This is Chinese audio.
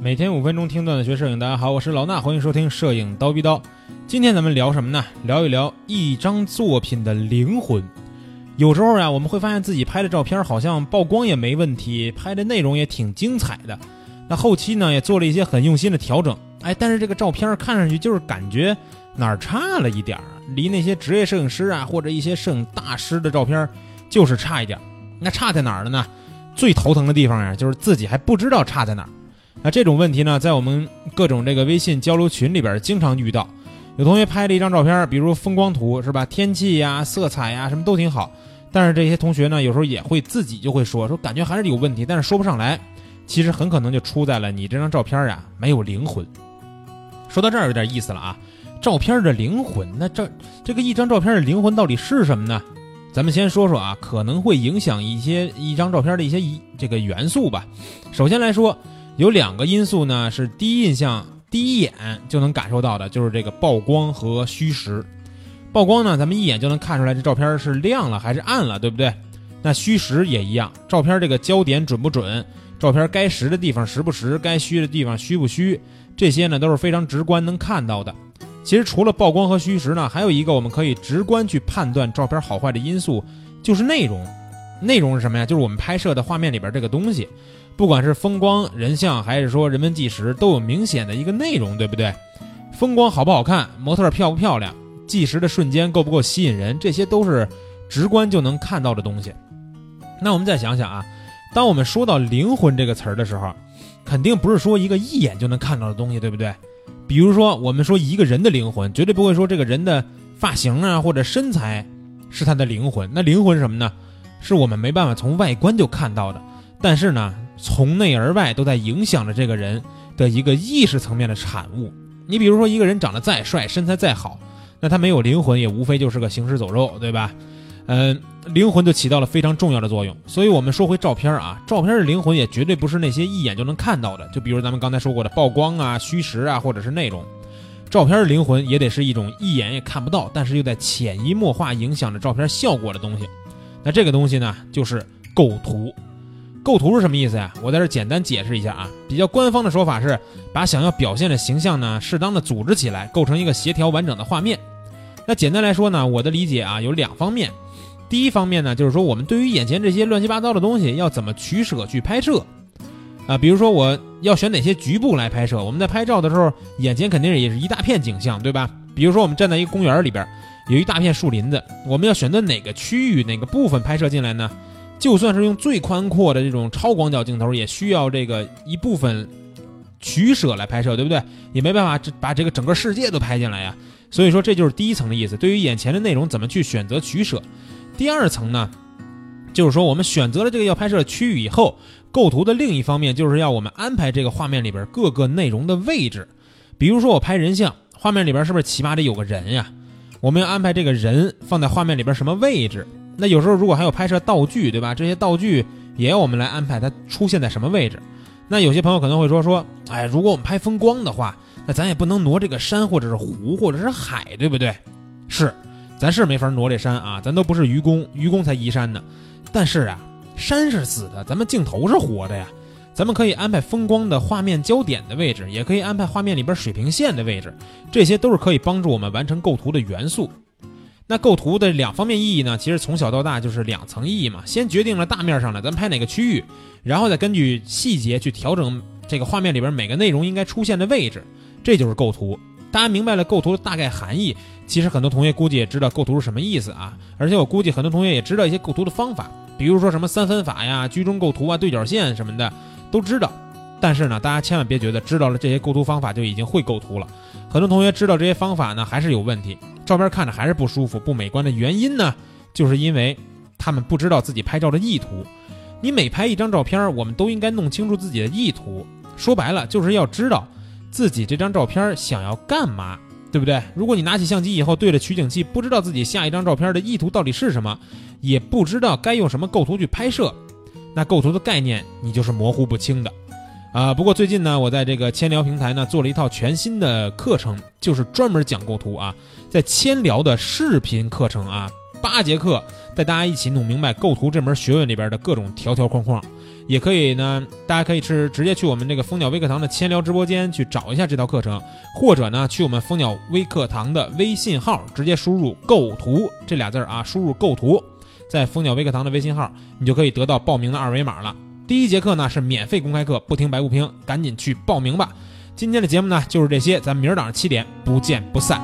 每天五分钟听段子学摄影，大家好，我是老衲，欢迎收听摄影刀逼刀。今天咱们聊什么呢？聊一聊一张作品的灵魂。有时候呀，我们会发现自己拍的照片好像曝光也没问题，拍的内容也挺精彩的。那后期呢，也做了一些很用心的调整。哎，但是这个照片看上去就是感觉哪儿差了一点儿，离那些职业摄影师啊或者一些摄影大师的照片就是差一点儿。那差在哪儿了呢？最头疼的地方呀，就是自己还不知道差在哪儿。那这种问题呢，在我们各种这个微信交流群里边经常遇到。有同学拍了一张照片，比如风光图是吧？天气呀、色彩呀，什么都挺好。但是这些同学呢，有时候也会自己就会说说，感觉还是有问题，但是说不上来。其实很可能就出在了你这张照片呀没有灵魂。说到这儿有点意思了啊，照片的灵魂，那这这个一张照片的灵魂到底是什么呢？咱们先说说啊，可能会影响一些一张照片的一些一这个元素吧。首先来说。有两个因素呢，是第一印象、第一眼就能感受到的，就是这个曝光和虚实。曝光呢，咱们一眼就能看出来这照片是亮了还是暗了，对不对？那虚实也一样，照片这个焦点准不准，照片该实的地方实不实，该虚的地方虚不虚，这些呢都是非常直观能看到的。其实除了曝光和虚实呢，还有一个我们可以直观去判断照片好坏的因素，就是内容。内容是什么呀？就是我们拍摄的画面里边这个东西。不管是风光、人像，还是说人文纪实，都有明显的一个内容，对不对？风光好不好看，模特漂不漂亮，纪实的瞬间够不够吸引人，这些都是直观就能看到的东西。那我们再想想啊，当我们说到灵魂这个词儿的时候，肯定不是说一个一眼就能看到的东西，对不对？比如说，我们说一个人的灵魂，绝对不会说这个人的发型啊或者身材是他的灵魂。那灵魂是什么呢？是我们没办法从外观就看到的，但是呢？从内而外都在影响着这个人的一个意识层面的产物。你比如说，一个人长得再帅，身材再好，那他没有灵魂，也无非就是个行尸走肉，对吧？嗯，灵魂就起到了非常重要的作用。所以，我们说回照片啊，照片的灵魂也绝对不是那些一眼就能看到的。就比如咱们刚才说过的曝光啊、虚实啊，或者是内容，照片的灵魂也得是一种一眼也看不到，但是又在潜移默化影响着照片效果的东西。那这个东西呢，就是构图。构图是什么意思呀？我在这简单解释一下啊。比较官方的说法是，把想要表现的形象呢，适当的组织起来，构成一个协调完整的画面。那简单来说呢，我的理解啊有两方面。第一方面呢，就是说我们对于眼前这些乱七八糟的东西要怎么取舍去拍摄啊？比如说我要选哪些局部来拍摄？我们在拍照的时候，眼前肯定也是一大片景象，对吧？比如说我们站在一个公园里边，有一大片树林子，我们要选择哪个区域、哪个部分拍摄进来呢？就算是用最宽阔的这种超广角镜头，也需要这个一部分取舍来拍摄，对不对？也没办法把这个整个世界都拍进来呀。所以说，这就是第一层的意思。对于眼前的内容，怎么去选择取舍？第二层呢，就是说我们选择了这个要拍摄区域以后，构图的另一方面就是要我们安排这个画面里边各个内容的位置。比如说我拍人像，画面里边是不是起码得有个人呀？我们要安排这个人放在画面里边什么位置？那有时候如果还有拍摄道具，对吧？这些道具也要我们来安排它出现在什么位置。那有些朋友可能会说说，哎，如果我们拍风光的话，那咱也不能挪这个山或者是湖或者是海，对不对？是，咱是没法挪这山啊，咱都不是愚公，愚公才移山呢。但是啊，山是死的，咱们镜头是活的呀。咱们可以安排风光的画面焦点的位置，也可以安排画面里边水平线的位置，这些都是可以帮助我们完成构图的元素。那构图的两方面意义呢？其实从小到大就是两层意义嘛。先决定了大面上的咱们拍哪个区域，然后再根据细节去调整这个画面里边每个内容应该出现的位置，这就是构图。大家明白了构图的大概含义，其实很多同学估计也知道构图是什么意思啊。而且我估计很多同学也知道一些构图的方法，比如说什么三分法呀、居中构图啊、对角线什么的都知道。但是呢，大家千万别觉得知道了这些构图方法就已经会构图了。很多同学知道这些方法呢，还是有问题。照片看着还是不舒服、不美观的原因呢，就是因为他们不知道自己拍照的意图。你每拍一张照片，我们都应该弄清楚自己的意图。说白了，就是要知道自己这张照片想要干嘛，对不对？如果你拿起相机以后对着取景器，不知道自己下一张照片的意图到底是什么，也不知道该用什么构图去拍摄，那构图的概念你就是模糊不清的。啊，不过最近呢，我在这个千聊平台呢做了一套全新的课程，就是专门讲构图啊，在千聊的视频课程啊，八节课带大家一起弄明白构图这门学问里边的各种条条框框，也可以呢，大家可以是直接去我们这个蜂鸟微课堂的千聊直播间去找一下这套课程，或者呢，去我们蜂鸟微课堂的微信号，直接输入“构图”这俩字儿啊，输入“构图”，在蜂鸟微课堂的微信号，你就可以得到报名的二维码了。第一节课呢是免费公开课，不听白不听，赶紧去报名吧。今天的节目呢就是这些，咱明儿早上七点不见不散。